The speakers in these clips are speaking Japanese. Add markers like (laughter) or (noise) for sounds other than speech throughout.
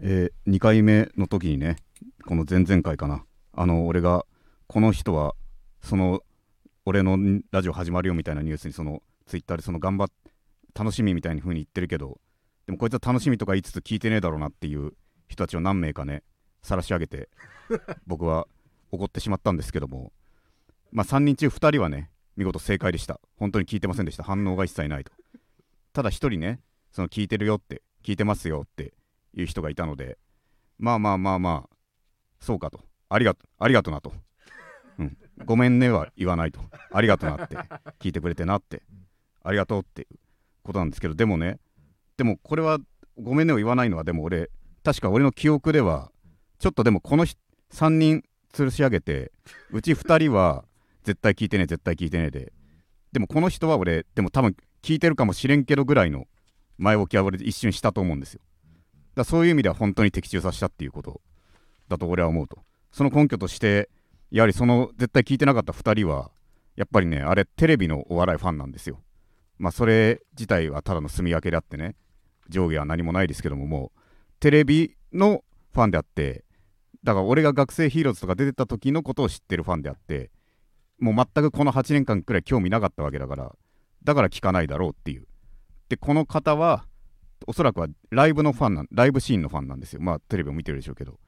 えー、2回目の時にねこの前々回かな。あの俺がこの人はその俺のラジオ始まるよみたいなニュースにそのツイッターでその頑張っ楽しみみたいな風に言ってるけどでもこいつは楽しみとか言いつつ聞いてねえだろうなっていう人たちを何名かね晒し上げて僕は怒ってしまったんですけども。まあ3人中2人はね見事正解でした。本当に聞いてませんでした。反応が一切ないと。ただ1人ねその聞いてるよって聞いてますよっていう人がいたのでまあまあまあまあそうかと。ありがとありがとなと、うん、ごめんねは言わないと。ありがとなって聞いてくれてなって。ありがとうっていうことなんですけどでもねでもこれはごめんねを言わないのはでも俺確か俺の記憶ではちょっとでもこの3人吊るし上げてうち2人は絶対聞いてね絶対聞いてねで。でもこの人は俺でも多分聞いてるかもしれんけどぐらいの前置きは俺一瞬したと思うんですよ。だそういう意味では本当に的中させたっていうことだと俺は思うと。その根拠としてやはりその絶対聞いてなかった2人はやっぱりねあれテレビのお笑いファンなんですよ。まあそれ自体はただの住み分けであってね上下は何もないですけどももうテレビのファンであってだから俺が学生ヒーローズとか出てた時のことを知ってるファンであってもう全くこの8年間くらい興味なかったわけだからだから聞かないだろうっていう。でこの方はおそらくはライブのファンなんライブシーンのファンなんですよ。まあテレビを見てるでしょうけど。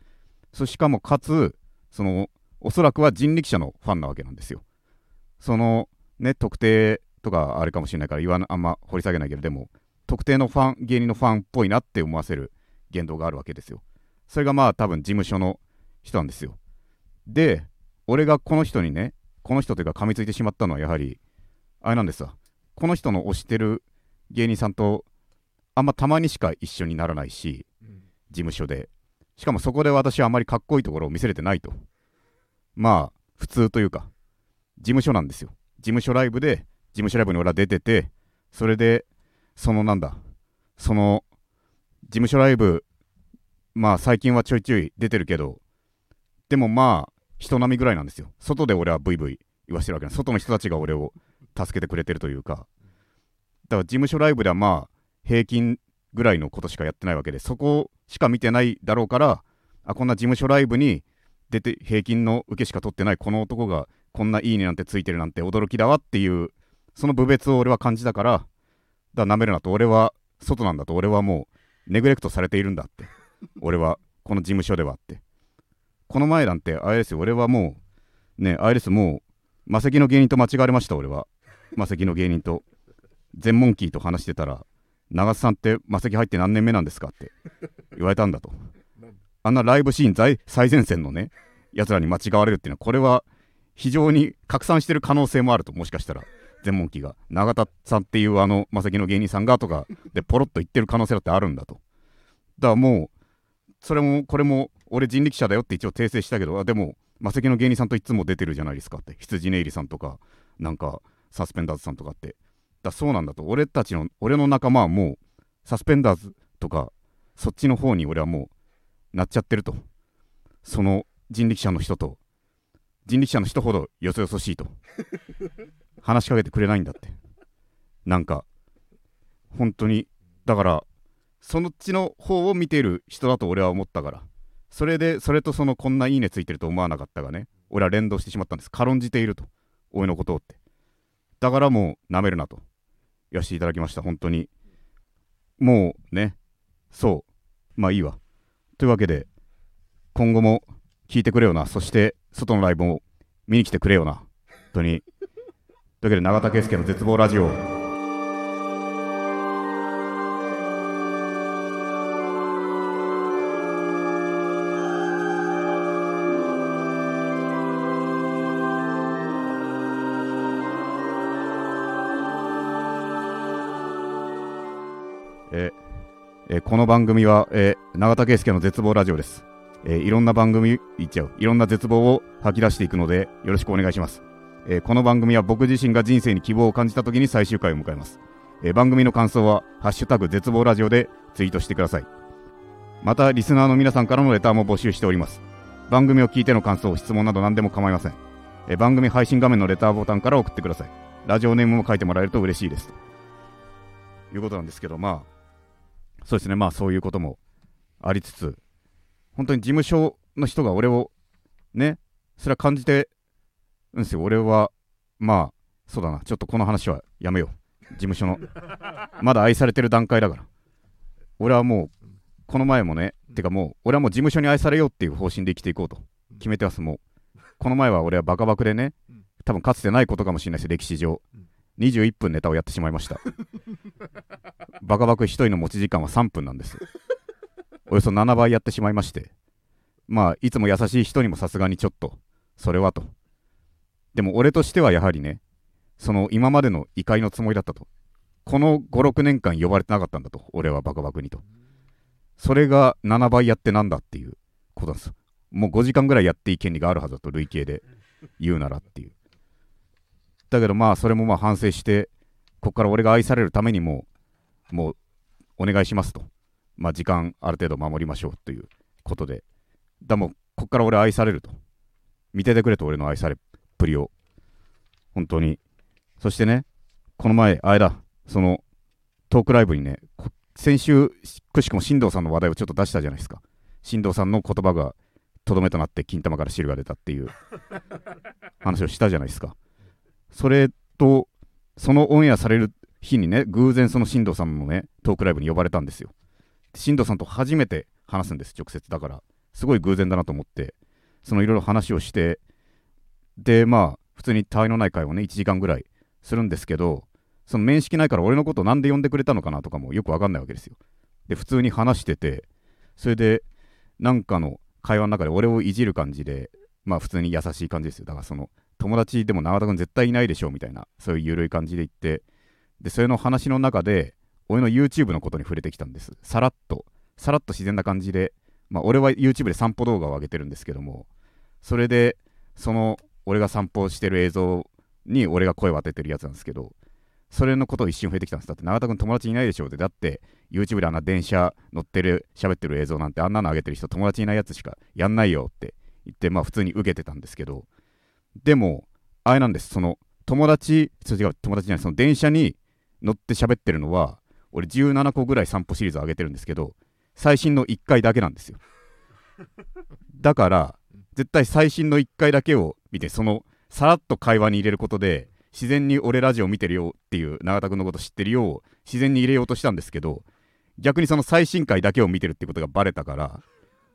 そしかもかつそのおそらくは人力車のファンなわけなんですよ。そのね特定とかあれかもしれないから言わなあんま掘り下げないけどでも特定のファン芸人のファンっぽいなって思わせる言動があるわけですよ。それがまあ多分事務所の人なんですよ。で俺がこの人にねこの人というか噛みついてしまったのはやはりあれなんですわ。この人の推してる芸人さんとあんまたまにしか一緒にならないし、事務所で。しかもそこで私はあまりかっこいいところを見せれてないと。まあ普通というか事務所なんですよ。事務所ライブで事務所ライブに俺は出ててそれでそのなんだその事務所ライブまあ最近はちょいちょい出てるけどでもまあ人並みぐらいなんですよ。外で俺はブイブイ言わしてるわけな外の人たちが俺を助けてくれてるというか。だから事務所ライブではまあ平均ぐらいのことしかやってないわけでそこしか見てないだろうからあこんな事務所ライブに出て平均の受けしか取ってないこの男がこんないいねなんてついてるなんて驚きだわっていうその部別を俺は感じたからだなめるなと俺は外なんだと俺はもうネグレクトされているんだって俺はこの事務所ではって。この前なんてあれですよ俺はもうねあれですもう魔石の芸人と間違われました俺は。魔石の芸人と全モンキーと話してたら長瀬さんって魔石入って何年目なんですかって。(laughs) 言われたんだと。あんなライブシーン最前線のねやつらに間違われるっていうのはこれは非常に拡散してる可能性もあるともしかしたら。全問記が。永田さんっていうあの魔石の芸人さんがとかでポロッと言ってる可能性だってあるんだと。だからもうそれもこれも俺人力車だよって一応訂正したけどでも魔石の芸人さんといつも出てるじゃないですかって。羊ねいりさんとかなんかサスペンダーズさんとかってだそうなんだと。俺たちの俺の仲間はもうサスペンダーズとかそっちの方に俺はもうなっちゃってると。その人力車の人と人力車の人ほどよそよそしいと。話しかけてくれないんだって。なんか本当にだからそのっちの方を見ている人だと俺は思ったから。それでそれとそのこんないいねついてると思わなかったがね俺は連動してしまったんです。軽んじていると。俺のことをって。だからもうなめるなと。やしていただきました本当に。もうねそう。まあいいわ。というわけで今後も聞いてくれよな。そして外のライブも見に来てくれよな。本当に。というわけで永田圭介の絶望ラジオえこの番組は、え、永田圭介の絶望ラジオです、え、いろんな番組言っちゃう。いろんな絶望を吐き出していくのでよろしくお願いします、え、この番組は僕自身が人生に希望を感じた時に最終回を迎えます、え番組の感想は「ハッシュタグ絶望ラジオ」でツイートしてください。またリスナーの皆さんからのレターも募集しております。番組を聞いての感想質問など何でも構いません、え番組配信画面のレターボタンから送ってください。ラジオネームも書いてもらえると嬉しいです。ということなんですけどまあそうですね、まあそういうこともありつつ本当に事務所の人が俺をねそれは感じてうんですよ。俺はまあそうだな。ちょっとこの話はやめよう。事務所の (laughs) まだ愛されてる段階だから。俺はもうこの前もねてかもう俺はもう事務所に愛されようっていう方針で生きていこうと。決めてます。もうこの前は俺はバカバクでね多分かつてないことかもしれないです歴史上21分ネタをやってしまいました。(laughs) バカバク1人の持ち時間は3分なんです。およそ7倍やってしまいまして。まあいつも優しい人にもさすがにちょっと。それはと。でも俺としてはやはりねその今までの怒りのつもりだったと。この56年間呼ばれてなかったんだと俺はバカバクにと。それが7倍やってなんだっていうことなんです。もう5時間ぐらいやっていい権利があるはずだと累計で言うならっていうだけどまあそれもまあ反省してここから俺が愛されるためにももうお願いしますと。まあ時間ある程度守りましょうということで。だもうここから俺愛されると。見ててくれと俺の愛されっぷりを。本当に。そしてねこの前あれだそのトークライブにね先週くしくも進藤さんの話題をちょっと出したじゃないですか。進藤さんの言葉がとどめとなって金玉から汁が出たっていう話をしたじゃないですか。それとそのオンエアされる日にね偶然その進藤さんのねトークライブに呼ばれたんですよ。進藤さんと初めて話すんです直接だから。すごい偶然だなと思ってそのいろいろ話をしてでまあ普通に他愛のない会をね1時間ぐらいするんですけどその面識ないから俺のことを何で呼んでくれたのかなとかもよくわかんないわけですよ。で普通に話しててそれでなんかの会話の中で俺をいじる感じでまあ普通に優しい感じですよ。だからその友達でも永田君絶対いないでしょみたいなそういう緩い感じで言ってでそれの話の中で俺の YouTube のことに触れてきたんです。さらっと。さらっと自然な感じで。まあ俺は YouTube で散歩動画を上げてるんですけどもそれでその俺が散歩してる映像に俺が声を当ててるやつなんですけどそれのことを一瞬触れてきたんです。だって永田君友達いないでしょって。だって YouTube であんな電車乗ってる喋ってる映像なんてあんなの上げてる人友達いないやつしかやんないよって言ってまあ普通に受けてたんですけどでもあれなんです。その友達違う友達じゃないその電車に乗って喋ってるのは俺17個ぐらい散歩シリーズ上げてるんですけど最新の1回だけなんですよ。だから絶対最新の1回だけを見てそのさらっと会話に入れることで自然に俺ラジオ見てるよっていう永田君のこと知ってるよう自然に入れようとしたんですけど逆にその最新回だけを見てるってことがバレたからだか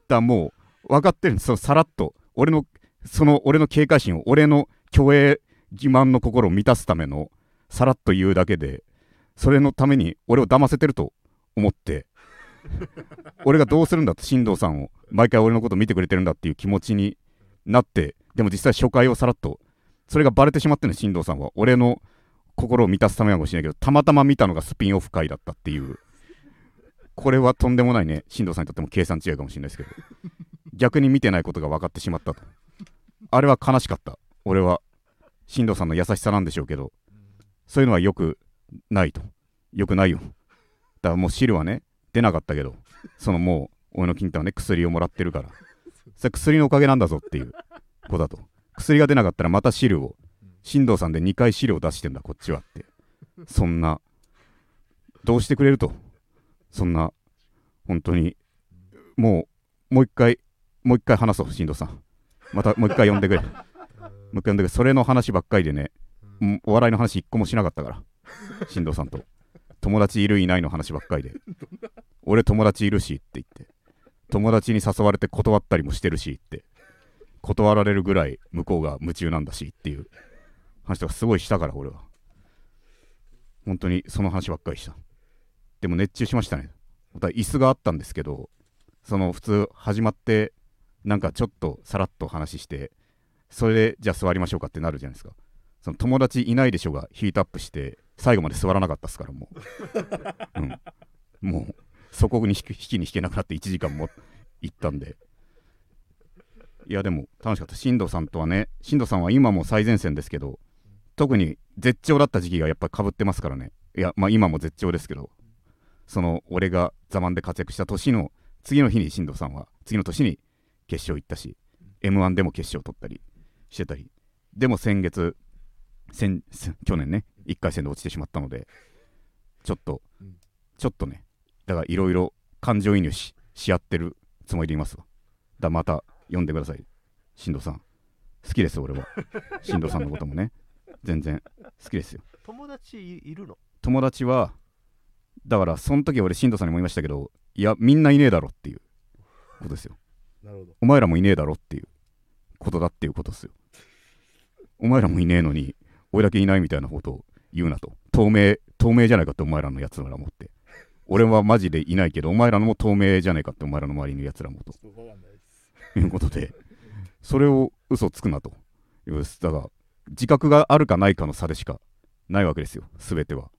らもう分かってるんです。そのさらっと俺のその俺の警戒心を俺の虚栄欺瞞の心を満たすためのさらっと言うだけでそれのために俺を騙せてると思って (laughs) 俺がどうするんだって進藤さんを毎回俺のこと見てくれてるんだっていう気持ちになってでも実際初回をさらっとそれがバレてしまってるの進藤さんは俺の心を満たすためかもしれないけどたまたま見たのがスピンオフ回だったっていう。これはとんでもないね進藤さんにとっても計算違いかもしれないですけど逆に見てないことが分かってしまったと。あれは悲しかった。俺は進藤さんの優しさなんでしょうけど。そういうのはよくないと。よくないよ。だからもう汁はね出なかったけど。そのもう俺の金太はね薬をもらってるから。それ薬のおかげなんだぞっていう子だと。薬が出なかったらまた汁を。進藤さんで2回汁を出してんだこっちはって。そんな。どうしてくれると。そんな。本当に。もうもう一回もう一回話そう進藤さん。またもう一回呼んでくれ。もう一回呼んでくれ。それの話ばっかりでねお笑いの話一個もしなかったから進藤さんと。友達いるいないの話ばっかりで。俺友達いるしって言って。友達に誘われて断ったりもしてるしって。断られるぐらい向こうが夢中なんだしっていう。話とかすごいしたから俺は。本当にその話ばっかりした。でも熱中しましたね。また椅子があったんですけどその普通始まってなんかちょっとさらっと話してそれでじゃあ座りましょうかってなるじゃないですか。その友達いないでしょがヒートアップして最後まで座らなかったですからもう、(laughs) うん、もうそこに引きに引けなくなって1時間も行ったんで。いやでも楽しかった。進藤さんとはね進藤さんは今も最前線ですけど特に絶頂だった時期がやっぱりかぶってますからね。いやまあ今も絶頂ですけどその俺が座満で活躍した年の次の日に進藤さんは次の年に決勝行ったし m 1でも決勝取ったりしてたり。でも先月先去年ね1回戦で落ちてしまったのでちょっとちょっとねだからいろいろ感情移入しし合ってるつもりでいますわ。だまた呼んでください。進藤さん。好きです俺は。進藤さんのこともね。全然好きですよ。友達いるの？友達はだからその時俺進藤さんにも言いましたけどいやみんないねえだろっていうことですよお前らもいねえだろっていうことだっていうことですよ。お前らもいねえのに俺だけいないみたいなことを言うなと。透明透明じゃないかってお前らのやつらもって。俺はマジでいないけどお前らのも透明じゃないかってお前らの周りのやつらもと。いうことでそれを嘘つくなと。だから自覚があるかないかの差でしかないわけですよ。全ては。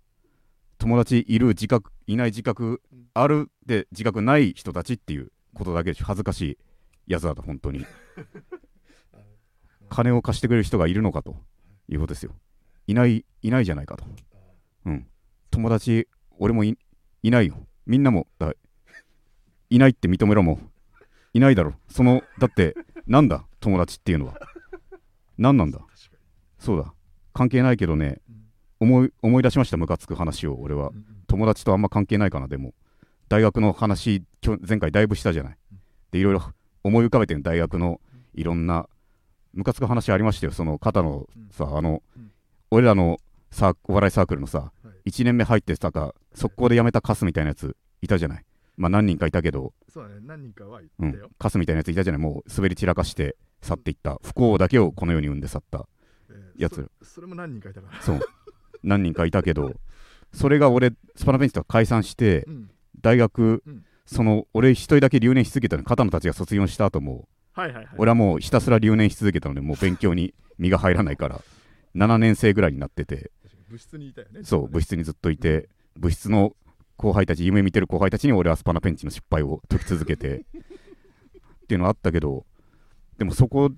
友達いる自覚いない自覚あるで自覚ない人たちっていうことだけでしょ。恥ずかしい。やつだと本当に。金を貸してくれる人がいるのかと。いうことですよ。いないいないじゃないかと。うん。友達俺もいないよ。みんなもだいないって認めろも。いないだろ。そのだってなんだ？友達っていうのは。何なんだ？そうだ。関係ないけどね。思い思い出しました？ムカつく話を俺は。友達とあんま関係ないかなでも。大学の話前回だいぶしたじゃない。でいろいろ思い浮かべてる大学のいろんなムカつく話ありましたよ。その肩のさあのうん。俺らのさお笑いサークルのさはい。1年目入ってさか速攻で辞めたカスみたいなやついたじゃない。まあ何人かいたけど。そうだね。何人かはうん言ったよ、カスみたいなやついたじゃない。もう滑り散らかして去っていった。不幸だけをこの世に生んで去ったえーやつ。そそれも何人かいたからそう。何人かいたけどそれが俺スパナベンチとか解散してうん。大学、うんその俺一人だけ留年し続けたの片野たちが卒業した後もはいはいはい。俺はもうひたすら留年し続けたのでもう勉強に身が入らないから7年生ぐらいになってて部室にいたよねそう部室にずっといて部室の後輩たち夢見てる後輩たちに俺はスパナペンチの失敗を解き続けてっていうのあったけどでもそこ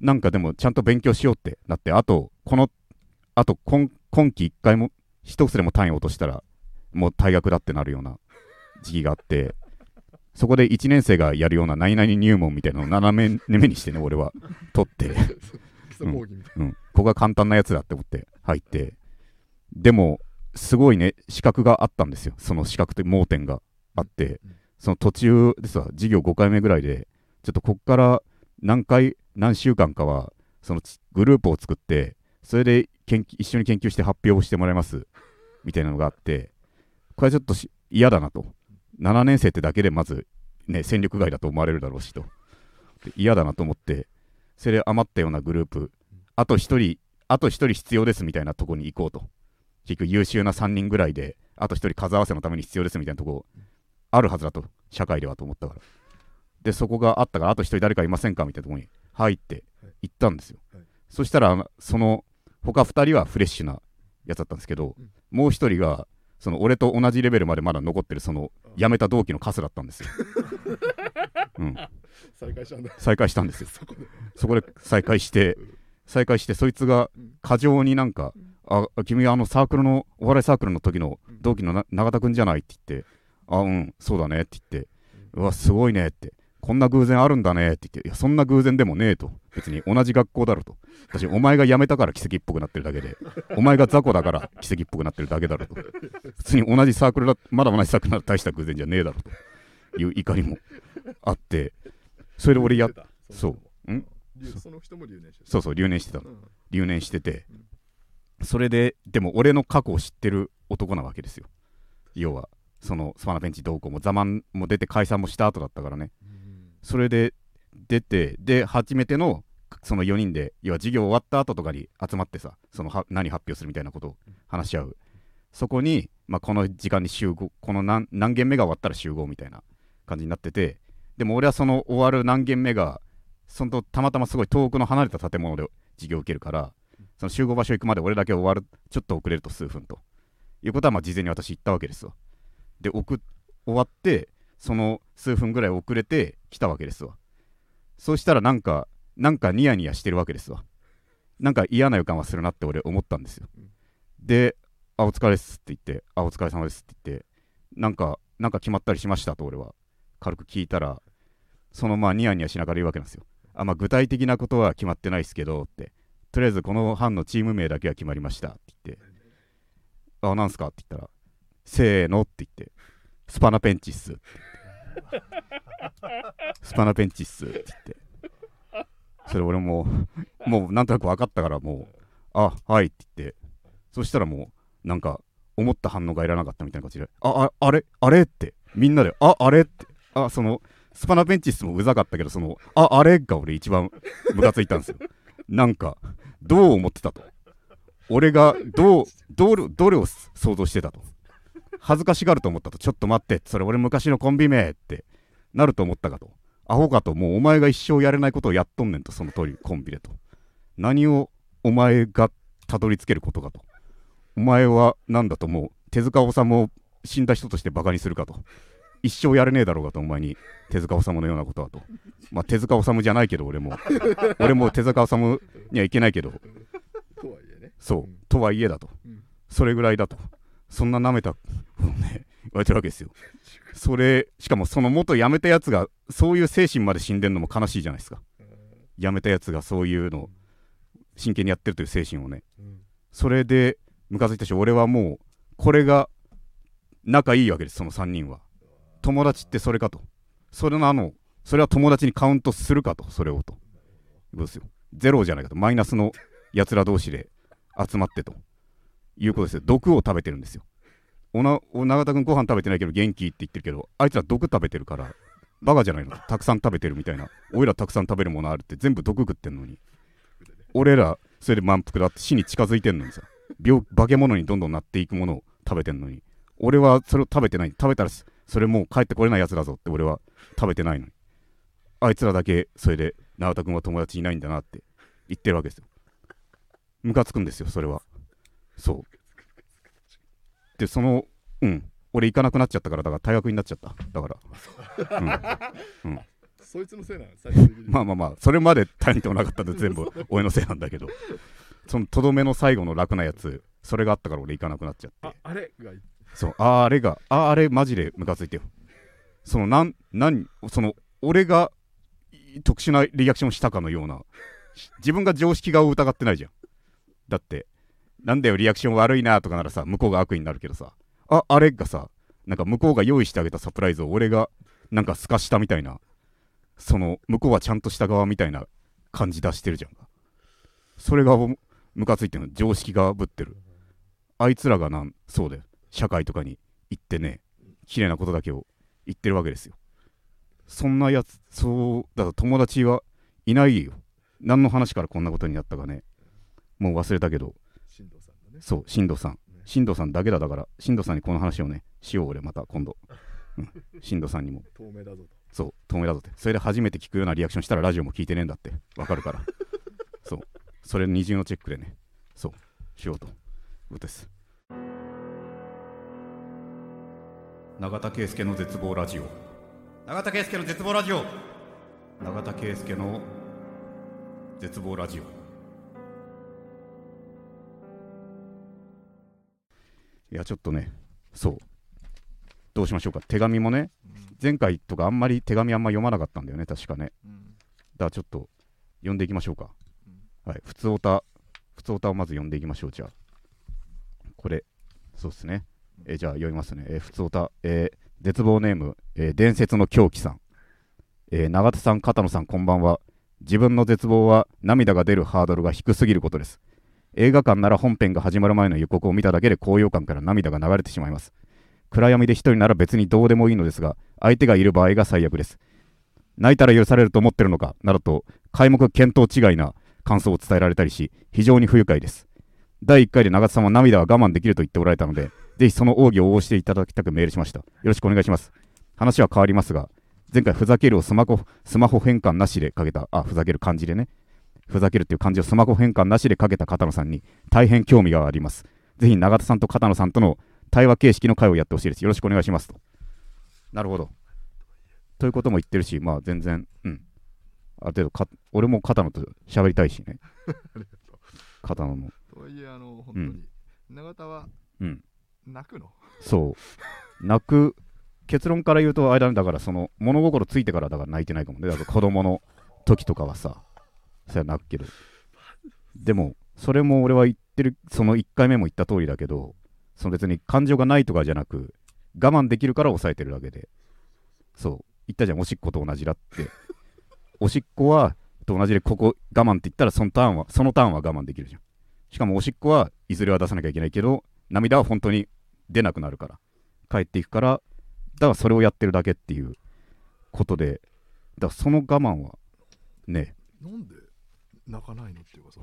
なんかでもちゃんと勉強しようってなってあとこのあと今今期1回も一つでも単位落としたらもう退学だってなるような時期があってそこで1年生がやるような何々入門みたいなのを斜め目にしてね俺は。取って。(laughs) 基礎講義みたいうん、ここが簡単なやつだって思って入って。でもすごいね資格があったんですよ。その資格という盲点があって、うん。その途中でさ授業5回目ぐらいでちょっとこっから何回何週間かはそのちグループを作ってそれで研究一緒に研究して発表をしてもらいます。みたいなのがあって。これはちょっとし嫌だなと7年生ってだけでまずね戦力外だと思われるだろうしと。で嫌だなと思ってそれで余ったようなグループあと1人あと1人必要ですみたいなとこに行こうと。結局優秀な3人ぐらいであと1人数合わせのために必要ですみたいなとこあるはずだと。社会ではと思ったから。でそこがあったからあと1人誰かいませんかみたいなとこに入って行ったんですよ、はい。そしたらその他2人はフレッシュなやつだったんですけど、うん。もう1人がその俺と同じレベルまでまだ残ってるその辞めた同期のカスだったんですよ、(laughs) うん、再開したんだ。再会したんですよ。そこで。再会して再会してそいつがうん。過剰になんか「あ君あのサークルのお笑いサークルの時の同期のな永田君じゃない?」って言って「あうんそうだね」って言って「うわすごいね」って「こんな偶然あるんだね」って言って「いやそんな偶然でもねえ」と。別に同じ学校だろと。私お前が辞めたから奇跡っぽくなってるだけでお前が雑魚だから奇跡っぽくなってるだけだろと。普通に同じサークルだまだ同じサークルなら大した偶然じゃねえだろと。いう怒りもあってそれで俺やそうのん？留その人も留年してた。そうそう留年してたの。うん。留年しててそれででも俺の過去を知ってる男なわけですよ。要はそのスパナベンチ同行もザマンも出て解散もした後だったからね。うんそれで出てで初めてのその4人で要は授業終わった後とかに集まってさそのは何発表するみたいなことを話し合う。そこに、まあ、この時間に集合この何何件目が終わったら集合みたいな感じになっててでも俺はその終わる何件目がそのたまたますごい遠くの離れた建物で授業を受けるからその集合場所行くまで俺だけ終わるちょっと遅れると数分と。いうことはまあ事前に私言ったわけですわで送終わってその数分ぐらい遅れて来たわけですわ。そうしたらなんかなんかニヤニヤしてるわけですわ。なんか嫌な予感はするなって俺思ったんですよ、で「あお疲れっす」って言って「あお疲れ様です」って言ってなんかなんか決まったりしましたと俺は。軽く聞いたらそのまあニヤニヤしながら言うわけなんですよ。あまあ具体的なことは決まってないですけどって。とりあえずこの班のチーム名だけは決まりましたって言って。あなんすかって言ったらせーのって言って。スパナペンチっすスパナペンチっすって言って。それ俺ももうなんとなく分かったからもうあはいって言って。そしたらもうなんか思った反応がいらなかったみたいな感じで。あああれ？あれ？って。みんなでああれ？って。あそのスパナペンチスもうざかったけどそのああれ？が俺一番ムカついたんですよ。なんかどう思ってたと。俺がどうどれどれを想像してたと。恥ずかしがると思ったと。ちょっと待ってそれ俺昔のコンビ名ってなると思ったかと。アホかともうお前が一生やれないことをやっとんねんとその通りコンビでと。何をお前がたどり着けることかと。お前は何だともう手塚治虫を死んだ人としてバカにするかと。一生やれねえだろうかとお前に手塚治虫のようなことはと。まあ手塚治虫じゃないけど俺も。俺も手塚治虫にはいけないけど。とはいえね。そう、うんとはいえだと、うん。それぐらいだとそんな舐めたをね言われてるわけですよ。(laughs) それしかもその元辞めたやつがそういう精神まで死んでんのも悲しいじゃないですか。辞めたやつがそういうのを真剣にやってるという精神をね。うん。それでムカついたし俺はもうこれが仲いいわけですその3人は。友達ってそれかと。それのあの。それは友達にカウントするかとそれをと。いうことですよ。ゼロじゃないかと。マイナスのやつら同士で集まってということですよ。毒を食べてるんですよ。おな永田君ご飯食べてないけど元気って言ってるけどあいつら毒食べてるからバカじゃないのたくさん食べてるみたいな。俺らたくさん食べるものあるって全部毒食ってんのに。俺らそれで満腹だって死に近づいてんのにさ。病化け物にどんどんなっていくものを食べてんのに。俺はそれを食べてない。食べたらそれもう帰ってこれないやつだぞって俺は食べてないのに。あいつらだけそれで永田君は友達いないんだなって言ってるわけですよ。ムカつくんですよそれは。そう。でそのうん。俺行かなくなっちゃったからだから退学になっちゃった。だから。そいつのせいなの最終的に。まあまあまあそれまで大してもなかったんで全部俺のせいなんだけど。そのとどめの最後の楽なやつそれがあったから俺行かなくなっちゃって。ああれがそう。あれがあーあれマジでムカついてよ。そのなんなんその俺がい特殊なリアクションしたかのような。し自分が常識が疑ってないじゃん。だってなんだよリアクション悪いなとかならさ向こうが悪意になるけどさ。ああれがさなんか向こうが用意してあげたサプライズを俺がなんかすかしたみたいなその向こうはちゃんとした側みたいな感じ出してるじゃんそれがムカついてるの。常識がぶってる。あいつらがなんそうだよ社会とかに行ってね綺麗なことだけを言ってるわけですよ。そんなやつそうだから友達はいないよ。何の話からこんなことになったかね。もう忘れたけど。ね。そう進藤さん。進藤さんだけだだから進藤さんにこの話をねしよう俺また今度、うん、進藤さんにも。透明だぞと。そう透明だぞって。それで初めて聞くようなリアクションしたらラジオも聞いてねえんだって。わかるから。(laughs) そう。それ二重のチェックでね。そう。しようと。いうことです。永田圭介の絶望ラジオ。永田圭介の絶望ラジオ。永田圭介の絶望ラジオいやちょっとねそう。どうしましょうか。手紙もね前回とかあんまり手紙あんま読まなかったんだよね確かね。うんだからちょっと読んでいきましょうか、はい普通おた普通おたをまず読んでいきましょうじゃあ。これそうですね。えーじゃあ読みますね、えー、普通おた、えー絶望ネーム、えー伝説の狂気さん、えー永田さん片野さんこんばんは。自分の絶望は涙が出るハードルが低すぎることです。映画館なら本編が始まる前の予告を見ただけで高揚感から涙が流れてしまいます。暗闇で一人なら別にどうでもいいのですが相手がいる場合が最悪です。泣いたら許されると思ってるのかなどと皆目見当違いな感想を伝えられたりし非常に不愉快です。第1回で永田さんは涙は我慢できると言っておられたのでぜひその奥義を応じていただきたくメールしました。よろしくお願いします。話は変わりますが前回ふざけるをスマホスマホ変換なしでかけたあふざける漢字でね。ふざけるっていう漢字をスマホ変換なしでかけた片野さんに大変興味があります。ぜひ永田さんと片野さんとの対話形式の会をやってほしいです。よろしくお願いしますと。なるほど。ということも言ってるしまあ全然うん。ある程度か俺も片野と喋りたいしね。(laughs) 片野も。とはいえあの本当に、永田はうん。泣くの？そう。泣く。結論から言うとあれだね。だからその物心ついてからだから泣いてないかもね。だから子供の時とかはさそれは泣くけどでもそれも俺は言ってるその1回目も言った通りだけどその別に感情がないとかじゃなく我慢できるから抑えてるだけで。そう。言ったじゃんおしっこと同じだって。おしっこはと同じでここ我慢って言ったらそのターンはそのターンは我慢できるじゃん。しかもおしっこはいずれは出さなきゃいけないけど涙は本当に出なくなるから。帰っていくからだからそれをやってるだけっていうことで。だからその我慢はね。なんで？泣かないのっていうかさ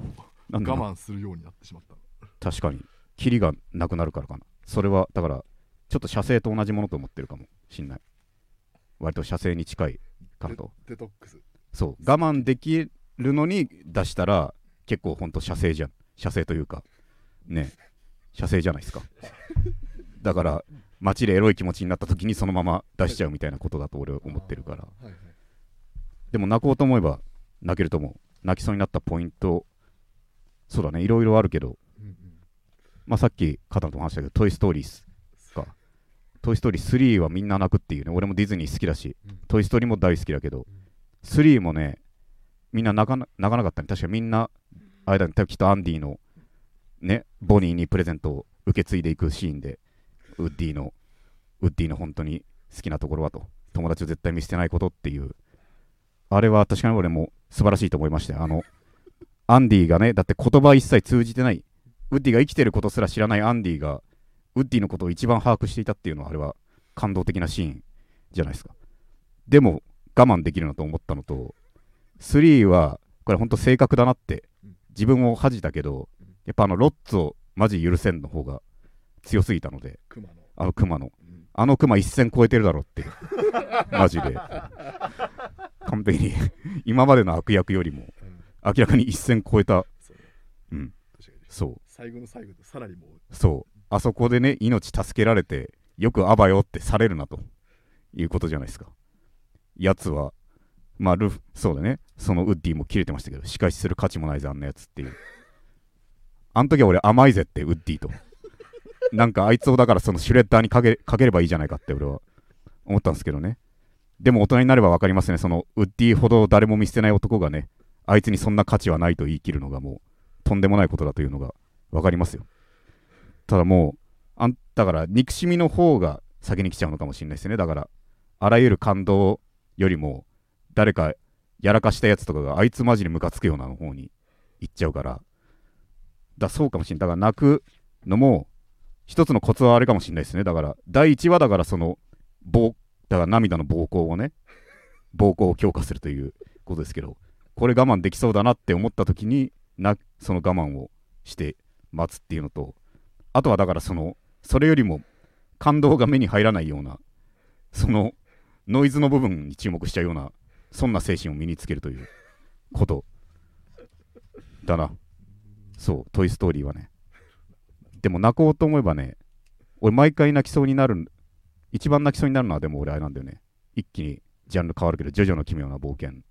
なんだろう我慢するようになってしまったの。確かに。キリがなくなるからかな。それはだからちょっと射精と同じものと思ってるかもしんない。割と射精に近いからと。デトックス。そう。我慢できるのに出したら結構ほんと射精じゃん。射精というかね射精じゃないですか。(laughs) だから街でエロい気持ちになった時にそのまま出しちゃうみたいなことだと俺は思ってるから。はいはい。でも泣こうと思えば泣けると思う泣きそうになったポイント。そうだね。いろいろあるけど。うんうん。まあさっき肩とも話したけど「トイ・ストーリーズ」か「トイ・ストーリー3」はみんな泣くっていうね。俺もディズニー好きだしうん「トイ・ストーリー」も大好きだけど3もねみんな泣かな泣かなかったね。確かみんなあれだね。きっとアンディのねボニーにプレゼントを受け継いでいくシーンでウッディのウッディの本当に好きなところはと。友達を絶対見捨てないことっていう。あれは確かに俺も素晴らしいと思いましたよ。あのアンディがねだって言葉一切通じてない。ウッディが生きてることすら知らないアンディがウッディのことを一番把握していたっていうのはあれは感動的なシーンじゃないですか。でも我慢できるなと思ったのと3はこれ本当正確だなって自分を恥じたけどやっぱあのロッツをマジ許せんの方が強すぎたのであのクマのうん。あのクマ一線超えてるだろうっていう。マジで。完璧に今までの悪役よりもうん。明らかに一線超えた。そううん。そう。最後の最後でさらにもう。そう。あそこでね命助けられてよくあばよってされるなと。いうことじゃないですか。やつはまあルフそうだね。そのウッディも切れてましたけど仕返しする価値もないぜあんなやつっていう。(laughs) あの時は俺甘いぜってウッディと。なんかあいつをだからそのシュレッダーにかけかければいいじゃないかって俺は思ったんですけどねでも大人になれば分かりますね。そのウッディほど誰も見捨てない男がねあいつにそんな価値はないと言い切るのがもうとんでもないことだというのが分かりますよ。ただもうあんだから憎しみの方が先に来ちゃうのかもしれないですね。だからあらゆる感動よりも誰かやらかしたやつとかがあいつマジでムカつくようなの方に行っちゃうからだそうかもしれないだから泣くのも一つのコツはあれかもしれないですね。だから第1話だからその暴だから涙の暴行をね暴行を強化するということですけどこれ我慢できそうだなって思った時になその我慢をして待つっていうのとあとはだからそのそれよりも感動が目に入らないようなそのノイズの部分に注目しちゃうようなそんな精神を身につけるということだな。そう「トイ・ストーリー」はね。でも泣こうと思えばね俺毎回泣きそうになる一番泣きそうになるのはでも俺あれなんだよね。一気にジャンル変わるけど「ジョジョの奇妙な冒険」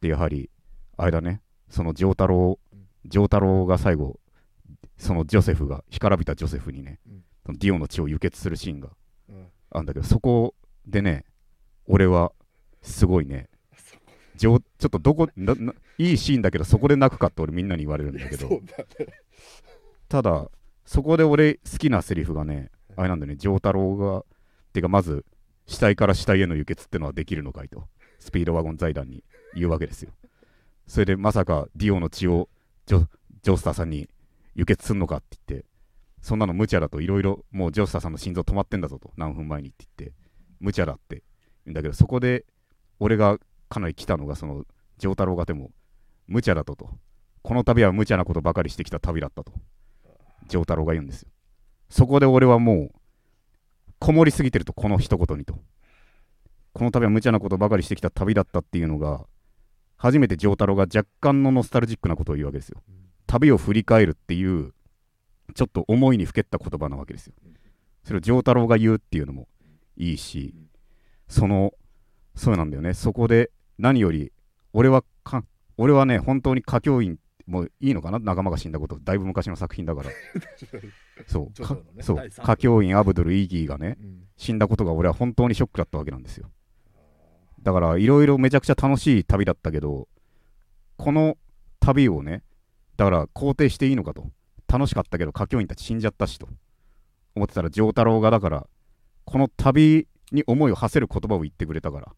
でやはりあれだね。その丈太郎丈太郎が最後そのジョセフが干からびたジョセフにね、うん。そのディオの血を輸血するシーンがうん。あるんだけどそこでね俺はすごいね。ちょっとどこなないいシーンだけどそこで泣くかって俺みんなに言われるんだけど。ね。ただそこで俺好きなセリフがねあれなんだよね。丈太郎がてかまず死体から死体への輸血ってのはできるのかいと。スピードワゴン財団に言うわけですよ。それでまさかディオの血をジョジョースターさんに輸血すんのかって言ってそんなの無茶だといろいろもうジョースターさんの心臓止まってんだぞと何分前にって言って無茶だって言うんだけどそこで俺がかなり来たのがその丈太郎がでも無茶だとと。この旅は無茶なことばかりしてきた旅だったと丈太郎が言うんですよ。そこで俺はもうこもりすぎてるとこの一言にと。この旅は無茶なことばかりしてきた旅だったっていうのが初めて丈太郎が若干のノスタルジックなことを言うわけですよ。旅を振り返るっていうちょっと思いにふけった言葉なわけですよ。それを丈太郎が言うっていうのもいいしそのそうなんだよね。そこで何より俺はか俺はね本当に歌教員もういいのかな？仲間が死んだこと。だいぶ昔の作品だから。(laughs) そう。そう。歌教員アブドゥル・イギーがねうん。死んだことが俺は本当にショックだったわけなんですよ。だからいろいろめちゃくちゃ楽しい旅だったけどこの旅をねだから肯定していいのかと。楽しかったけど歌教員たち死んじゃったしと。思ってたら丈太郎がだからこの旅に思いを馳せる言葉を言ってくれたから。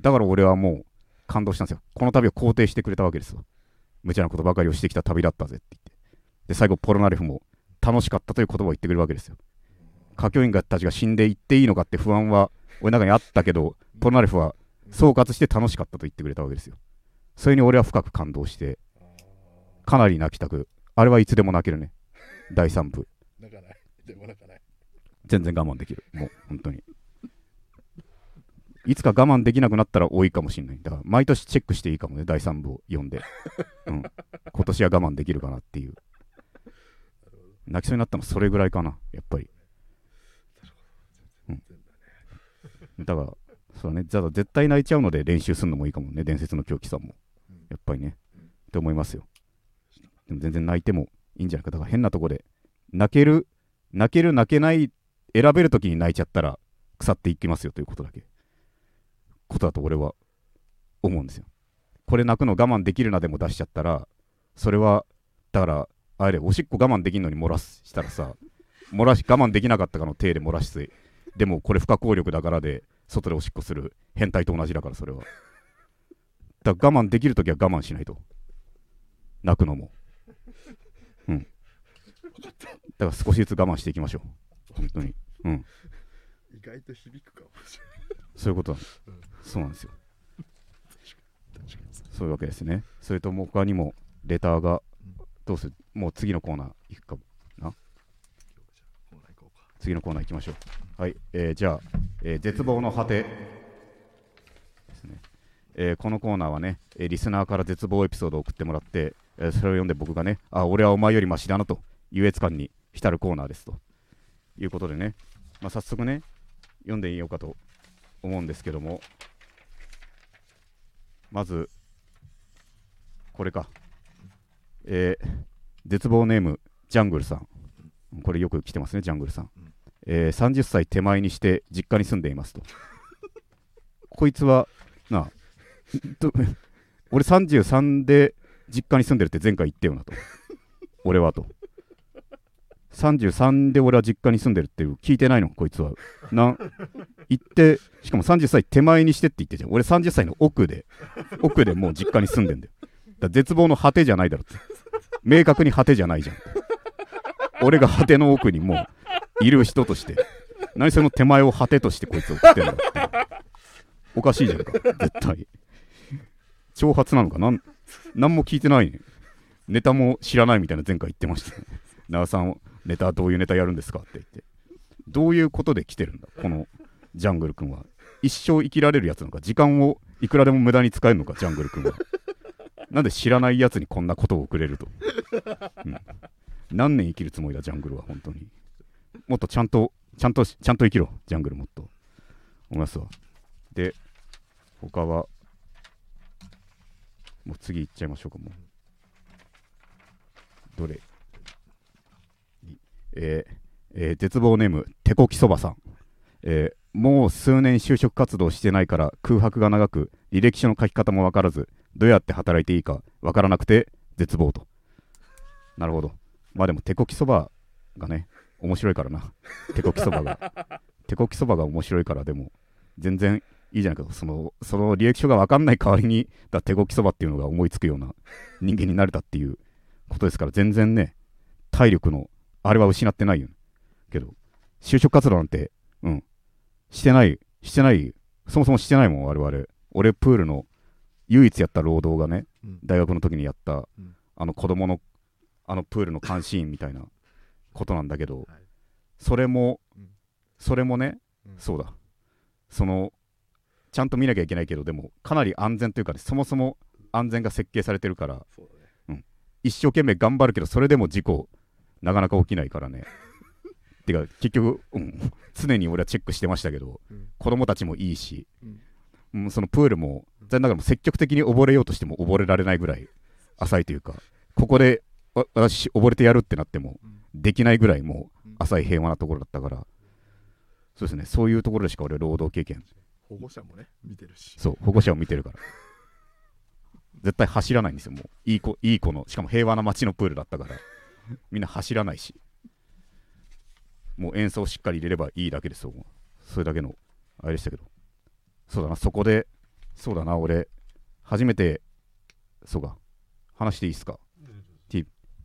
だから俺はもう感動したんですよ。この旅を肯定してくれたわけですよ無茶なことばかりをしてきた旅だったぜって言って。で最後ポロナレフも楽しかったという言葉を言ってくれるわけですよ。歌教員たちが死んでいっていいのかって不安は俺の中にあったけどポロナレフは総括して楽しかったと言ってくれたわけですよ。それに俺は深く感動してかなり泣きたくあれはいつでも泣けるね。第3部。泣かない。でも泣かない。全然我慢できる。もう本当にいつか我慢できなくなったら多いかもしれない。だから毎年チェックしていいかもね第3部を読んで、(laughs) うん、今年は我慢できるかなっていう。泣きそうになったのそれぐらいかなやっぱり。全然だからそうだね。ただ絶対泣いちゃうので練習するのもいいかもね伝説の狂気さんも。うん。やっぱりね。って思いますよ。でも全然泣いてもいいんじゃないか。だから変なとこで泣ける泣ける泣けない選べるときに泣いちゃったら腐っていきますよということだけことだと俺は思うんですよ。これ泣くの我慢できるなでも出しちゃったらそれはだからあれおしっこ我慢できんのに漏らすしたらさ漏らし我慢できなかったかの体で漏らしてでもこれ不可抗力だからで外でおしっこする変態と同じだからそれは。だから我慢できるときは我慢しないと。泣くのも。うん。だから少しずつ我慢していきましょう。本当に。うん。意外と響くかもしれない。そういうことなんうんそうなんですよ。そう。いうわけですね。それともう他にもレターがうんどうする？もう次のコーナー行くか今日はじゃあコーナー行こうか。次のコーナー行きましょう。はい、えーじゃあ、えー絶望の果て。ですね、えーこのコーナーはね、えーリスナーから絶望エピソードを送ってもらって、えーそれを読んで僕がねあ俺はお前よりマシだなと優越感に浸るコーナーですと。いうことでね、まあ、早速ね読んでみようかと思うんですけどもまずこれか、えー絶望ネームジャングルさん。これよく来てますねジャングルさん、えー30歳手前にして実家に住んでいますと。こいつはな俺33で実家に住んでるって前回言ってよなと。俺はと33で俺は実家に住んでるっていう聞いてないのこいつは。な言ってしかも30歳手前にしてって言ってじゃん。俺30歳の奥で奥でもう実家に住んでんだよ。だ絶望の果てじゃないだろって。明確に果てじゃないじゃん俺が果ての奥にもういる人として。何その手前を果てとしてこいつを送ってんだっておかしいじゃんか絶対。挑発なのかなん何も聞いてないね。ネタも知らないみたいな前回言ってました。ね長さんネタどういうネタやるんですか？って言って。どういうことで来てるんだ？このジャングル君は。一生生きられるやつなのか？時間をいくらでも無駄に使えるのか？ジャングル君は。なんで知らないやつにこんなことを送れると、うん。何年生きるつもりだ？ジャングルは本当に。もっとちゃんとちゃんとちゃんと生きろ。ジャングルもっと。思いますわ。で他はもう次行っちゃいましょうかもう。どれ？えーえー絶望ネーム手こきそばさん、えーもう数年就職活動してないから空白が長く履歴書の書き方も分からずどうやって働いていいか分からなくて絶望と。なるほど。まあでも手こきそばがね面白いからな。手こきそばが。(laughs) 手こきそばが面白いからでも全然いいじゃないかそのその履歴書が分かんない代わりにだ手こきそばっていうのが思いつくような人間になれたっていうことですから全然ね体力のあれは失ってないよけど就職活動なんてうん。してないしてないそもそもしてないもん我々。俺プールの唯一やった労働がねうん。大学の時にやった、うん。あの子供のあのプールの監視員みたいなことなんだけど、はい。それも、うん。それもね、うん。そうだ。そのちゃんと見なきゃいけないけどでもかなり安全というかねそもそも安全が設計されてるからそうだね。一生懸命頑張るけどそれでも事故なかなか起きないからね。(laughs) てか結局、うん、常に俺はチェックしてましたけどうん。子供たちもいいし、うん。うんそのプールも残念ながらも積極的に溺れようとしても溺れられないぐらい浅いというかここでわ私溺れてやるってなってもうん。できないぐらいもううん。浅い平和なところだったからそうですね。そういうところでしか俺労働経験。保護者もね、見てるし。そう保護者を見てるから。絶対走らないんですよもう。いい子いい子のしかも平和な街のプールだったから (laughs) みんな走らないし。もう演奏をしっかり入れればいいだけですよ。それだけのあれでしたけど。そうだなそこで。そうだな俺。初めて。そうか。話していいですか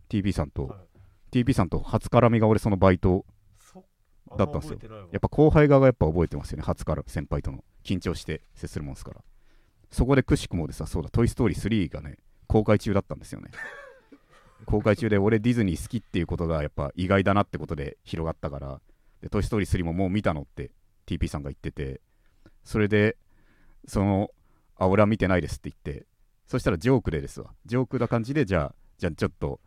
？TP さんと、はい。TP さんと初絡みが俺そのバイトそだったんですよ。やっぱ後輩側がやっぱ覚えてますよね初から先輩との緊張して接するもんですから。そこでくしくもでさそうだ「トイ・ストーリー3」がね公開中だったんですよね公開中で俺ディズニー好きっていうことがやっぱ意外だなってことで広がったから。で「トイ・ストーリー3」ももう見たのって TP さんが言ってて。それでその「あ俺は見てないです」って言って。そしたらジョークでですわ。ジョークな感じでじゃあじゃあちょっと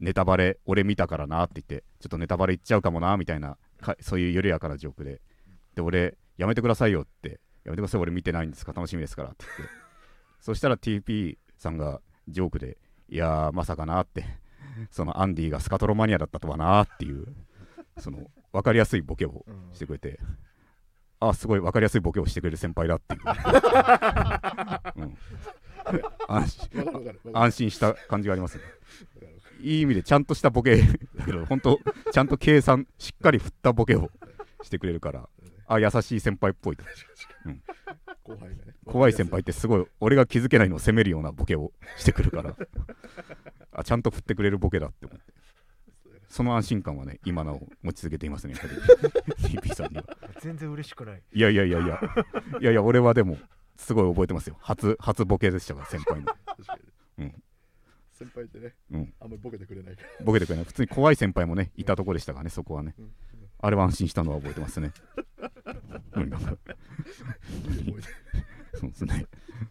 ネタバレ俺見たからなって言って。ちょっとネタバレ言っちゃうかもなみたいなかそういう緩やかなジョークで。で俺やめてくださいよって。やめてください俺見てないんですか？楽しみですからって言って。そしたら TP さんがジョークでいやーまさかなって。(laughs) そのアンディがスカトロマニアだったとはなっていう。その分かりやすいボケをうん。してくれて。あすごい分かりやすいボケをしてくれる先輩だっていう、(laughs) うん、安心した感じがありますね。いい意味でちゃんとしたボケ。だけど本当ちゃんと計算しっかり振ったボケをしてくれるからあ優しい先輩っぽいと後輩がね怖い先輩ってすごい俺が気づけないのを責めるようなボケをしてくるから。(laughs) あちゃんと振ってくれるボケだって思って。その安心感はね今なお持ち続けていますねやっぱり。(laughs) TP さんには。全然嬉しくない。いやいやいやいや。いやいや俺はでもすごい覚えてますよ。初初ボケでしたから先輩の (laughs) うん。先輩ってねうん。あんまりボケてくれないから。ボケてくれない。普通に怖い先輩もねいたとこでしたからねそこはね。うんあれは安心したのは覚えてますね (laughs) うんそうですね。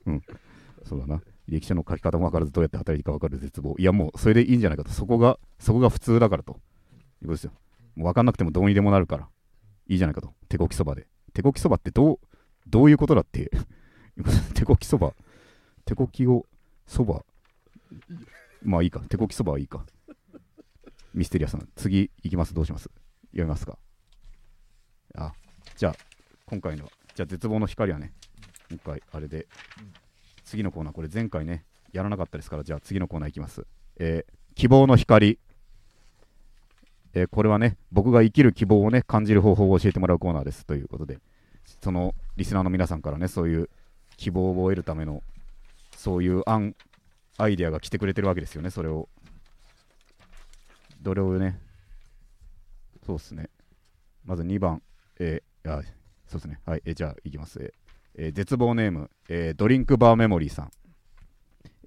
うん。そうだな。履歴書の書き方も分からずどうやって働いていいか分かる絶望。いやもうそれでいいんじゃないかと。そこが、そこが普通だからと。いうことですよ。もう分かんなくてもどうにでもなるから。いいじゃないかと。手こきそばで。手こきそばってどう、どういうことだって。(laughs) 手こきそば。手こきをそば。まあいいか。手こきそばはいいか。ミステリアさん。次行きます。どうします？読みますか。あ、じゃあ、今回の、じゃあ絶望の光はね、今回あれで、次のコーナーこれ前回ねやらなかったですからじゃあ次のコーナーいきます、えー希望の光、えーこれはね僕が生きる希望をね感じる方法を教えてもらうコーナーです。ということでそのリスナーの皆さんからねそういう希望を得るためのそういう案アイデアが来てくれてるわけですよねそれを。どれをねそうですね。まず2番。えーあそうですね。はい、えーじゃあいきます、えー絶望ネーム、えードリンクバーメモリーさん、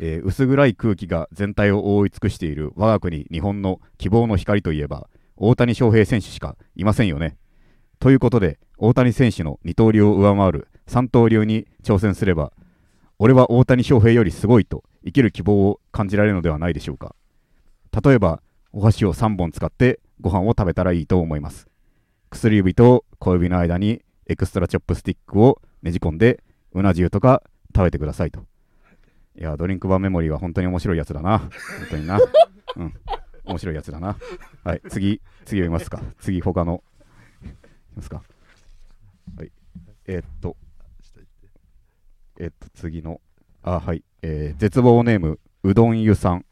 えー薄暗い空気が全体を覆い尽くしている。我が国日本の希望の光といえば大谷翔平選手しかいませんよね。ということで大谷選手の二刀流を上回る。三刀流に挑戦すれば俺は大谷翔平よりすごいと生きる希望を感じられるのではないでしょうか。例えばお箸を3本使ってご飯を食べたらいいと思います。薬指と小指の間に extra chopstick をねじ込んでうな重とか食べてくださいと。いやドリンクバーメモリーは本当に面白いやつだな。本当にな。うん。面白いやつだな。はい。次次読みますか。次他の。いますか。はい。えーっと。えーっと次の。あはい。えー絶望ネームうどん湯さん、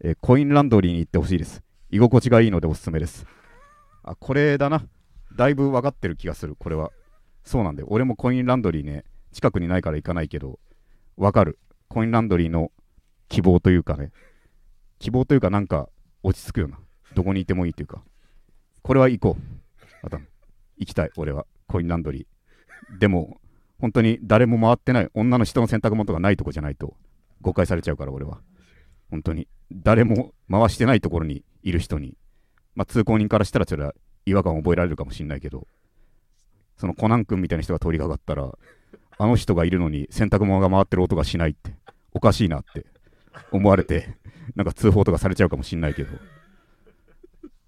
えコインランドリーに行ってほしいです。居心地がいいのでおすすめです。あこれだな。だいぶ分かってる気がする。これは。そうなんだよ俺もコインランドリーね近くにないから行かないけど分かる。コインランドリーの希望というかね。希望というかなんか落ち着くよな。どこにいてもいいというか。これは行こう。あと行きたい俺は。コインランドリー。でも本当に誰も回ってない。女の人の洗濯物とかないとこじゃないと誤解されちゃうから俺は。本当に。誰も回してないところにいる人にまあ通行人からしたらそれは違和感を覚えられるかもしれないけどそのコナン君みたいな人が通りかかったらあの人がいるのに洗濯物が回ってる音がしないっておかしいなって思われてなんか通報とかされちゃうかもしれないけど。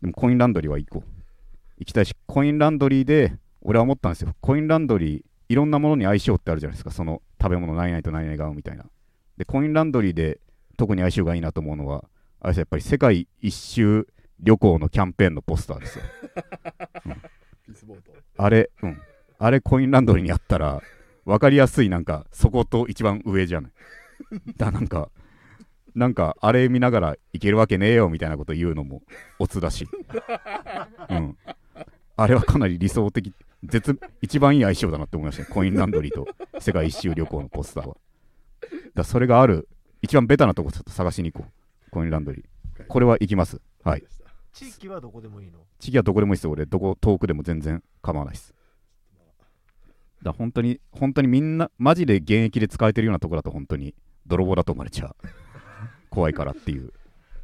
でもコインランドリーは行こう。行きたいしコインランドリーで俺は思ったんですよ。コインランドリーいろんなものに相性ってあるじゃないですか。その食べ物何々と何々が合うみたいな。でコインランドリーで特に相性がいいなと思うのはあれですよやっぱり世界一周旅行のキャンペーンのポスターですよ (laughs) ピースボートあれ、うん。あれコインランドリーにあったら、分かりやすい、なんか、そこと一番上じゃない。だ、なんか、なんか、あれ見ながらいけるわけねえよみたいなこと言うのも、オツだし。うん。あれはかなり理想的、絶一番いい相性だなって思いましたねコインランドリーと世界一周旅行のポスターはだそれがある一番ベタなとこちょっと探しに行こうコインランドリー。これは行きます。はい。地域はどこでもいいの？次はどこでもいいです。よ俺どこ遠くでも全然構わないです。だ本当に本当にみんなマジで現役で使えてるようなところだと本当に泥棒だと思われちゃう。(laughs) 怖いからっていう。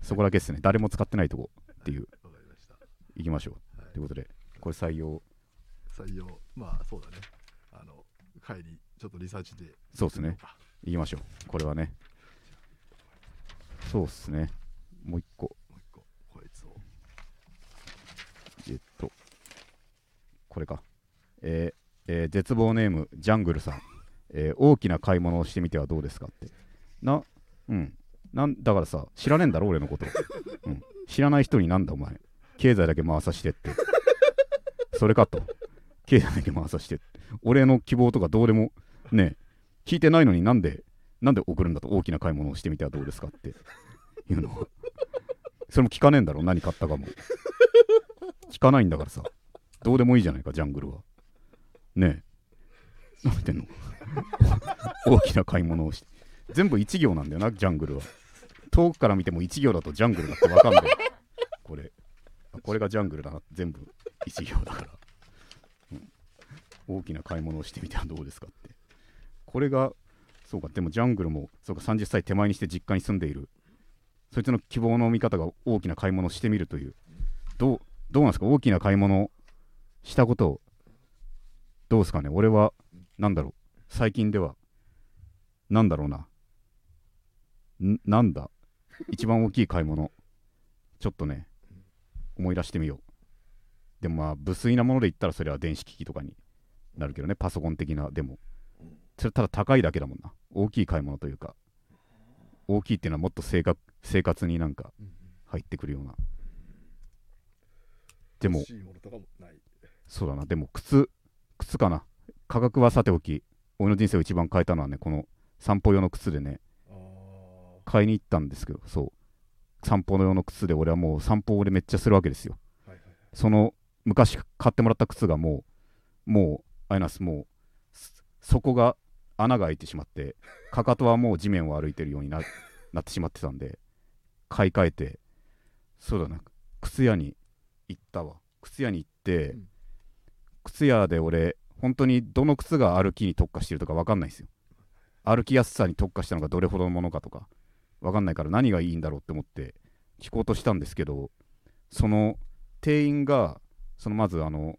そこだけですね。誰も使ってないとこっていう。わかりました行きましょう。はい。ということでこれ採用。採用。まあそうだね。あの帰りちょっとリサーチで。そうですね。行きましょう。これはねそうっすね。もう一個。もう一個こいつをえっと。これか。えーえー絶望ネームジャングルさん、えー大きな買い物をしてみてはどうですかって。なうん。なんだからさ知らねえんだろ俺のこと、(laughs) うん、知らない人になんだお前。経済だけ回さしてって。それかと。経済だけ回さしてって。俺の希望とかどうでもねえ。聞いてないのになんでなんで送るんだと大きな買い物をしてみてはどうですかって。いうの。はそれも聞かねえんだろ何買ったかも。聞かないんだからさ。どうでもいいじゃないかジャングルは。ねえ。何言ってんの？大きな買い物をして全部一行なんだよなジャングルは。遠くから見ても一行だとジャングルだって分かんないこれ。これがジャングルだな全部一行だから、うん。大きな買い物をしてみてはどうですかって。これがそうかでもジャングルもそうか30歳手前にして実家に住んでいる。そいつの希望の見方が大きな買い物をしてみるという。どうどうなんですか？大きな買い物したことをどうですかね？俺はなんだろう？最近ではなんだろうな？んなんだ？一番大きい買い物。ちょっとね思い出してみよう。でもまあ無粋なもので言ったらそれは電子機器とかになるけどね。パソコン的なでも。それただ高いだけだもんな。大きい買い物というか大きいっていうのはもっと生活生活になんか入ってくるようなでもそうだな、でも靴、靴かな。価格はさておき、俺の人生を一番変えたのはね、この散歩用の靴でね、買いに行ったんですけど、そう。散歩用の靴で俺はもう散歩俺めっちゃするわけですよ。はいはいはいその昔買ってもらった靴がもう、もう、あれなんです、もう、す底が穴が開いてしまって、かかとはもう地面を歩いてるようにな (laughs) なってしまってたんで、買い替えて、そうだな、靴屋に行ったわ。靴屋に行って、うん靴屋で俺、本当にどの靴が歩きに特化してるとか分かんないんですよ。歩きやすさに特化したのがどれほどのものかとか、分かんないから何がいいんだろうって思って聞こうとしたんですけど、その店員が、そのまずあの、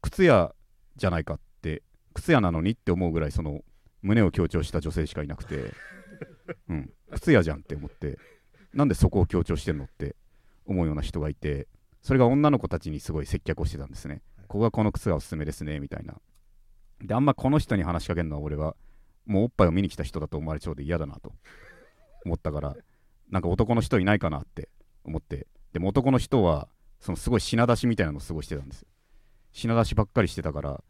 靴屋じゃないかって、靴屋なのにって思うぐらい、その胸を強調した女性しかいなくて、うん、靴屋じゃんって思って、なんでそこを強調してんのって思うような人がいて、それが女の子たちにすごい接客をしてたんですね。ここがこの靴がおすすめですね、みたいな。で、あんまこの人に話しかけるのは俺は、もうおっぱいを見に来た人だと思われちゃうで嫌だなと思ったから、なんか男の人いないかなって思って、でも男の人は、そのすごい品出しみたいなのをすごいしてたんですよ。品出しばっかりしてたから、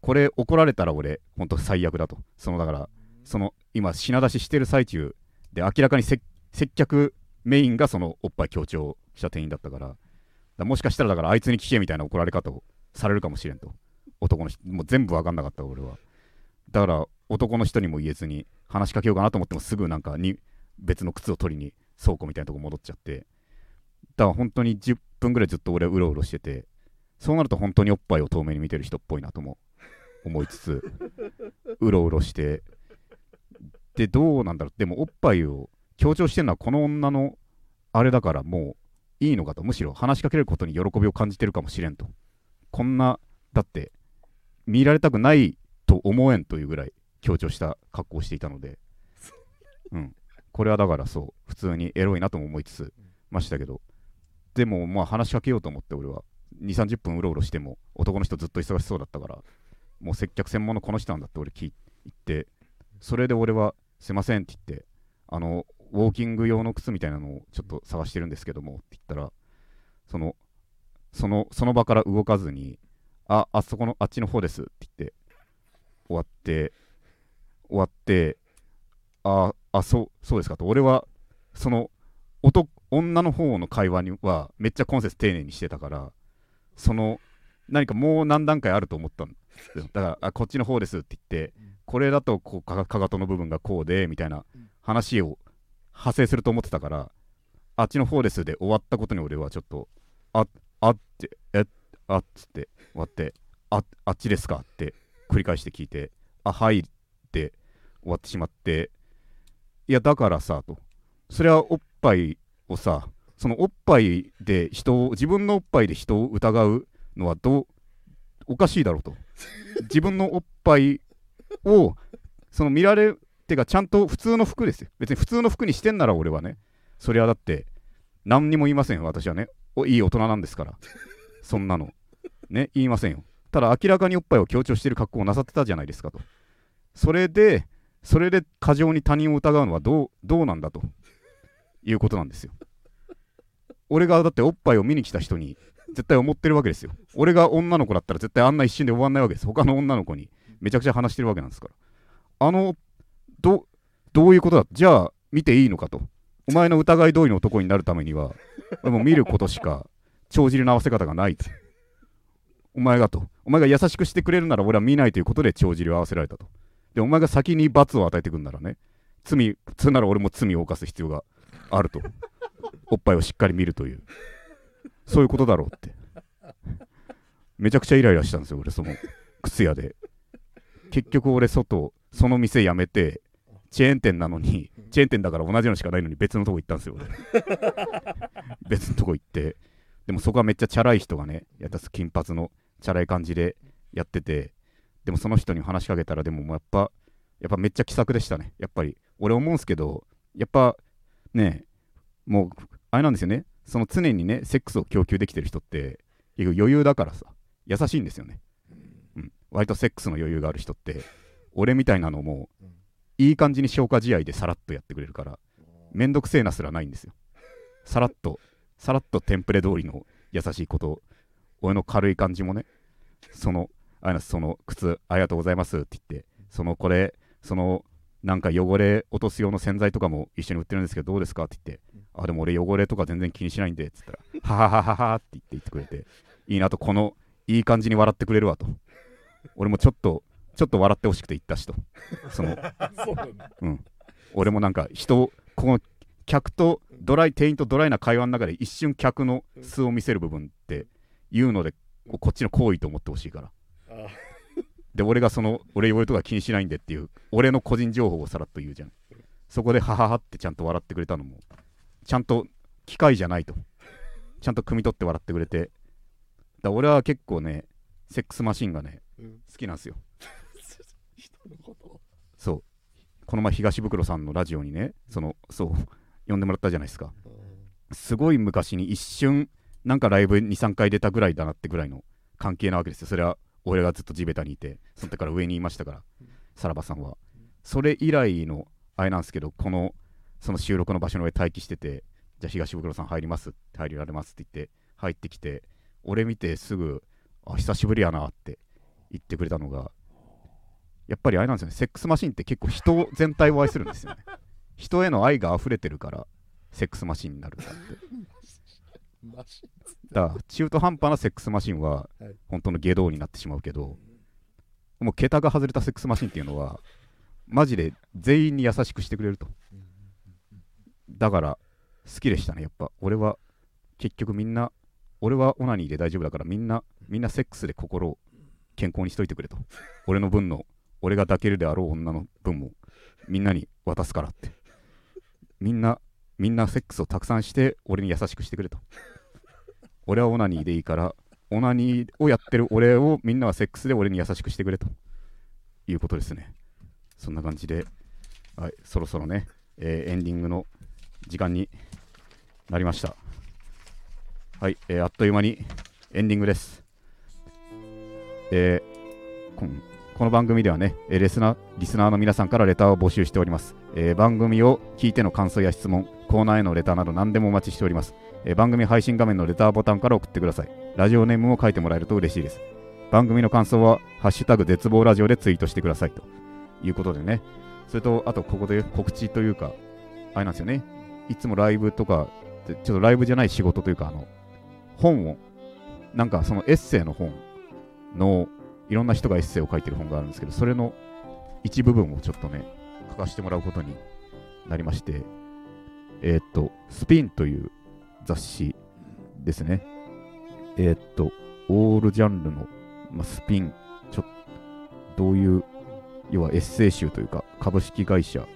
これ怒られたら俺、ほんと最悪だと。そのだから、その今、品出ししてる最中で、明らかに接客メインがそのおっぱい強調した店員だったから、からもしかしたらだからあいつに聞けみたいな怒られ方をされるかもしれんと。男の人、もう全部わかんなかった俺は。だから男の人にも言えずに話しかけようかなと思ってもすぐなんかに別の靴を取りに倉庫みたいなとこ戻っちゃって。だから本当に10分ぐらいずっと俺はうろうろしてて、そうなると本当におっぱいを遠目に見てる人っぽいなとも思いつつ、うろうろして、で、どうなんだろう。でもおっぱいを強調してるのはこの女のあれだからもういいのかと。むしろ話しかけることに喜びを感じてるかもしれんと。こんな、だって見られたくないと思えんというぐらい強調した格好をしていたので、うん。これはだからそう、普通にエロいなとも思いつつましたけど、でもまあ話しかけようと思って俺は2、30分うろうろしても男の人ずっと忙しそうだったから、もう接客専門のこの人なんだって俺聞いて、それで俺はすいませんって言って、あの、ウォーキング用の靴みたいなのをちょっと探してるんですけどもって言ったら、その、その、その場から動かずに、あ、あそこの、あっちの方ですって言って、終わって、終わって、あ、あ、そう、そうですかと。俺は、その、男女の方の会話にはめっちゃ今節丁寧にしてたから、その、何かもう何段階あると思ったんだからあこっちの方ですって言ってうん。これだとこうかかかとの部分がこうでみたいなうん。話を派生すると思ってたからあっちの方ですで終わったことに俺はちょっとああってえあっつって終わってああっちですかって繰り返して聞いてあはいって終わってしまっていやだからさと。それはおっぱいをさそのおっぱいで人を自分のおっぱいで人を疑うのはどうおかしいだろうと自分のおっぱいをその見られてかちゃんと普通の服ですよ。別に普通の服にしてんなら俺はね。それはだって何にも言いませんよ私はね。おいい大人なんですから。そんなの。ね言いませんよ。ただ明らかにおっぱいを強調している格好をなさってたじゃないですかと。それでそれで過剰に他人を疑うのはどうどうなんだということなんですよ。俺がだっておっぱいを見に来た人に絶対思ってるわけですよ。俺が女の子だったら絶対あんな一瞬で終わんないわけです。他の女の子に。めちゃくちゃ話してるわけなんですから。あのどどういうことだ？じゃあ見ていいのかと。お前の疑い通りの男になるためにはもう見ることしか帳尻の合わせ方がないと。お前がと。お前が優しくしてくれるなら俺は見ないということで帳尻を合わせられたと。でお前が先に罰を与えてくんならね罪それなら俺も罪を犯す必要があると。おっぱいをしっかり見るというそういうことだろうって。めちゃくちゃイライラしたんですよ俺その靴屋で。結局俺外その店辞めてチェーン店なのにチェーン店だから同じのしかないのに別のとこ行ったんですよ俺。別のとこ行って。でもそこはめっちゃチャラい人がねやった金髪のチャラい感じでやってて。でもその人に話しかけたらでももうやっぱやっぱめっちゃ気さくでしたね。やっぱり。俺思うんすけどやっぱねもうあれなんですよね。その常にねセックスを供給できてる人って結局余裕だからさ優しいんですよね、うん、割とセックスの余裕がある人って俺みたいなのもうんいい感じに消化試合でさらっとやってくれるからめんどくせえなすらないんですよ。さらっとさらっとテンプレ通りの優しいこと俺の軽い感じもねそのあその靴ありがとうございますって言ってそのこれそのなんか汚れ落とす用の洗剤とかも一緒に売ってるんですけどどうですかって言ってあでも俺汚れとか全然気にしないんでっつったらはははははって言って言ってくれていいなとこのいい感じに笑ってくれるわと。俺もちょっとちょっと笑ってほしくて言ったしと。その (laughs) そうなん。俺もなんか人をこの客とドライ店員とドライな会話の中で一瞬客の素を見せる部分っていうのでこっちの行為と思ってほしいから。あで俺がその俺汚れとか気にしないんでっていう俺の個人情報をさらっと言うじゃん。そこでハハハってちゃんと笑ってくれたのもちゃんと機械じゃないと。ちゃんと汲み取って笑ってくれて。だ俺は結構ねセックスマシンがねうん。好きなんですよ。(laughs) 人のことを。そう。この前東袋さんのラジオにねそのそう呼んでもらったじゃないですか。すごい昔に一瞬なんかライブ23回出たぐらいだなってぐらいの関係なわけですよ。それは俺がずっと地べたにいてその時から上にいましたからさらばさんは。それ以来のあれなんですけどこのその収録の場所の上待機しててじゃあ東袋さん入ります入られますって言って入ってきて俺見てすぐあ久しぶりやなって言ってくれたのがやっぱりあれなんですよね。セックスマシンって結構人全体を愛するんですよね。(laughs) 人への愛が溢れてるからセックスマシンになるんだって。だから中途半端なセックスマシンははい。本当の下道になってしまうけどもう桁が外れたセックスマシンっていうのはマジで全員に優しくしてくれるとだから好きでしたねやっぱ。俺は結局みんな俺はオナニーで大丈夫だからみんなみんなセックスで心を健康にしといてくれと。俺の分の俺が抱けるであろう女の分もみんなに渡すからって。みんなみんなセックスをたくさんして俺に優しくしてくれと。俺はオナニーでいいからオナニーをやってる俺をみんなはセックスで俺に優しくしてくれと。いうことですね。そんな感じで、はい、そろそろね、えーエンディングの時間になりました。はい、えーあっという間にエンディングです。えーここの番組ではね、えーレスナーリスナーの皆さんからレターを募集しております、えー番組を聞いての感想や質問コーナーへのレターなど何でもお待ちしております、えー番組配信画面のレターボタンから送ってください。ラジオネームを書いてもらえると嬉しいです。番組の感想は「ハッシュタグ絶望ラジオ」でツイートしてくださいということでね。それとあとここで告知というかあれなんですよね。いつもライブとかちょっとライブじゃない仕事というかあの本をなんかそのエッセイの本のいろんな人がエッセイを書いてる本があるんですけどそれの一部分をちょっとね書かせてもらうことになりましてえーっとスピンという雑誌ですね。えーっとオールジャンルの、まあ、スピンちょどういう要はエッセイ集というか株式会社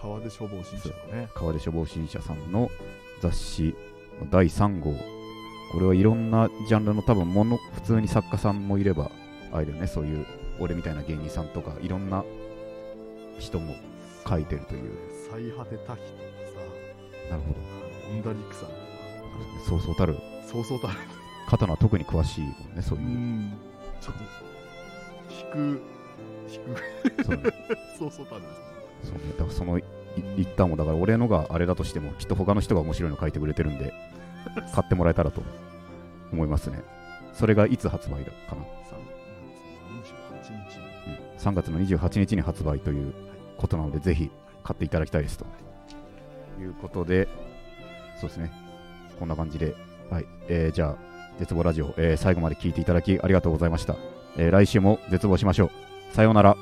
川出消防新社のね。川出消防新社さんの雑誌の第3号。これはいろんなジャンルの多分もの普通に作家さんもいればあれだよね。そういう俺みたいな芸人さんとかいろんな人も書いてるという。最果てタヒとかなるほど。さオンダリクさん。とかそうそうたる。そうそうたる。方のは特に詳しいもんねそういう。う、ん。ちょっと引く引く。そうね。(laughs) そうそうたるですねそうねだからそのい一旦もだから俺のがあれだとしてもきっと他の人が面白いの書いてくれてるんで (laughs) 買ってもらえたらと思いますねそれがいつ発売だかな3月の28日3月の28日に発売ということなので、ぜひ買っていただきたいですと。いうことで、そうですね、こんな感じで、はい、えーじゃあ、絶望ラジオ、えー最後まで聞いていただきありがとうございました。えー来週も絶望しましょう。さようなら。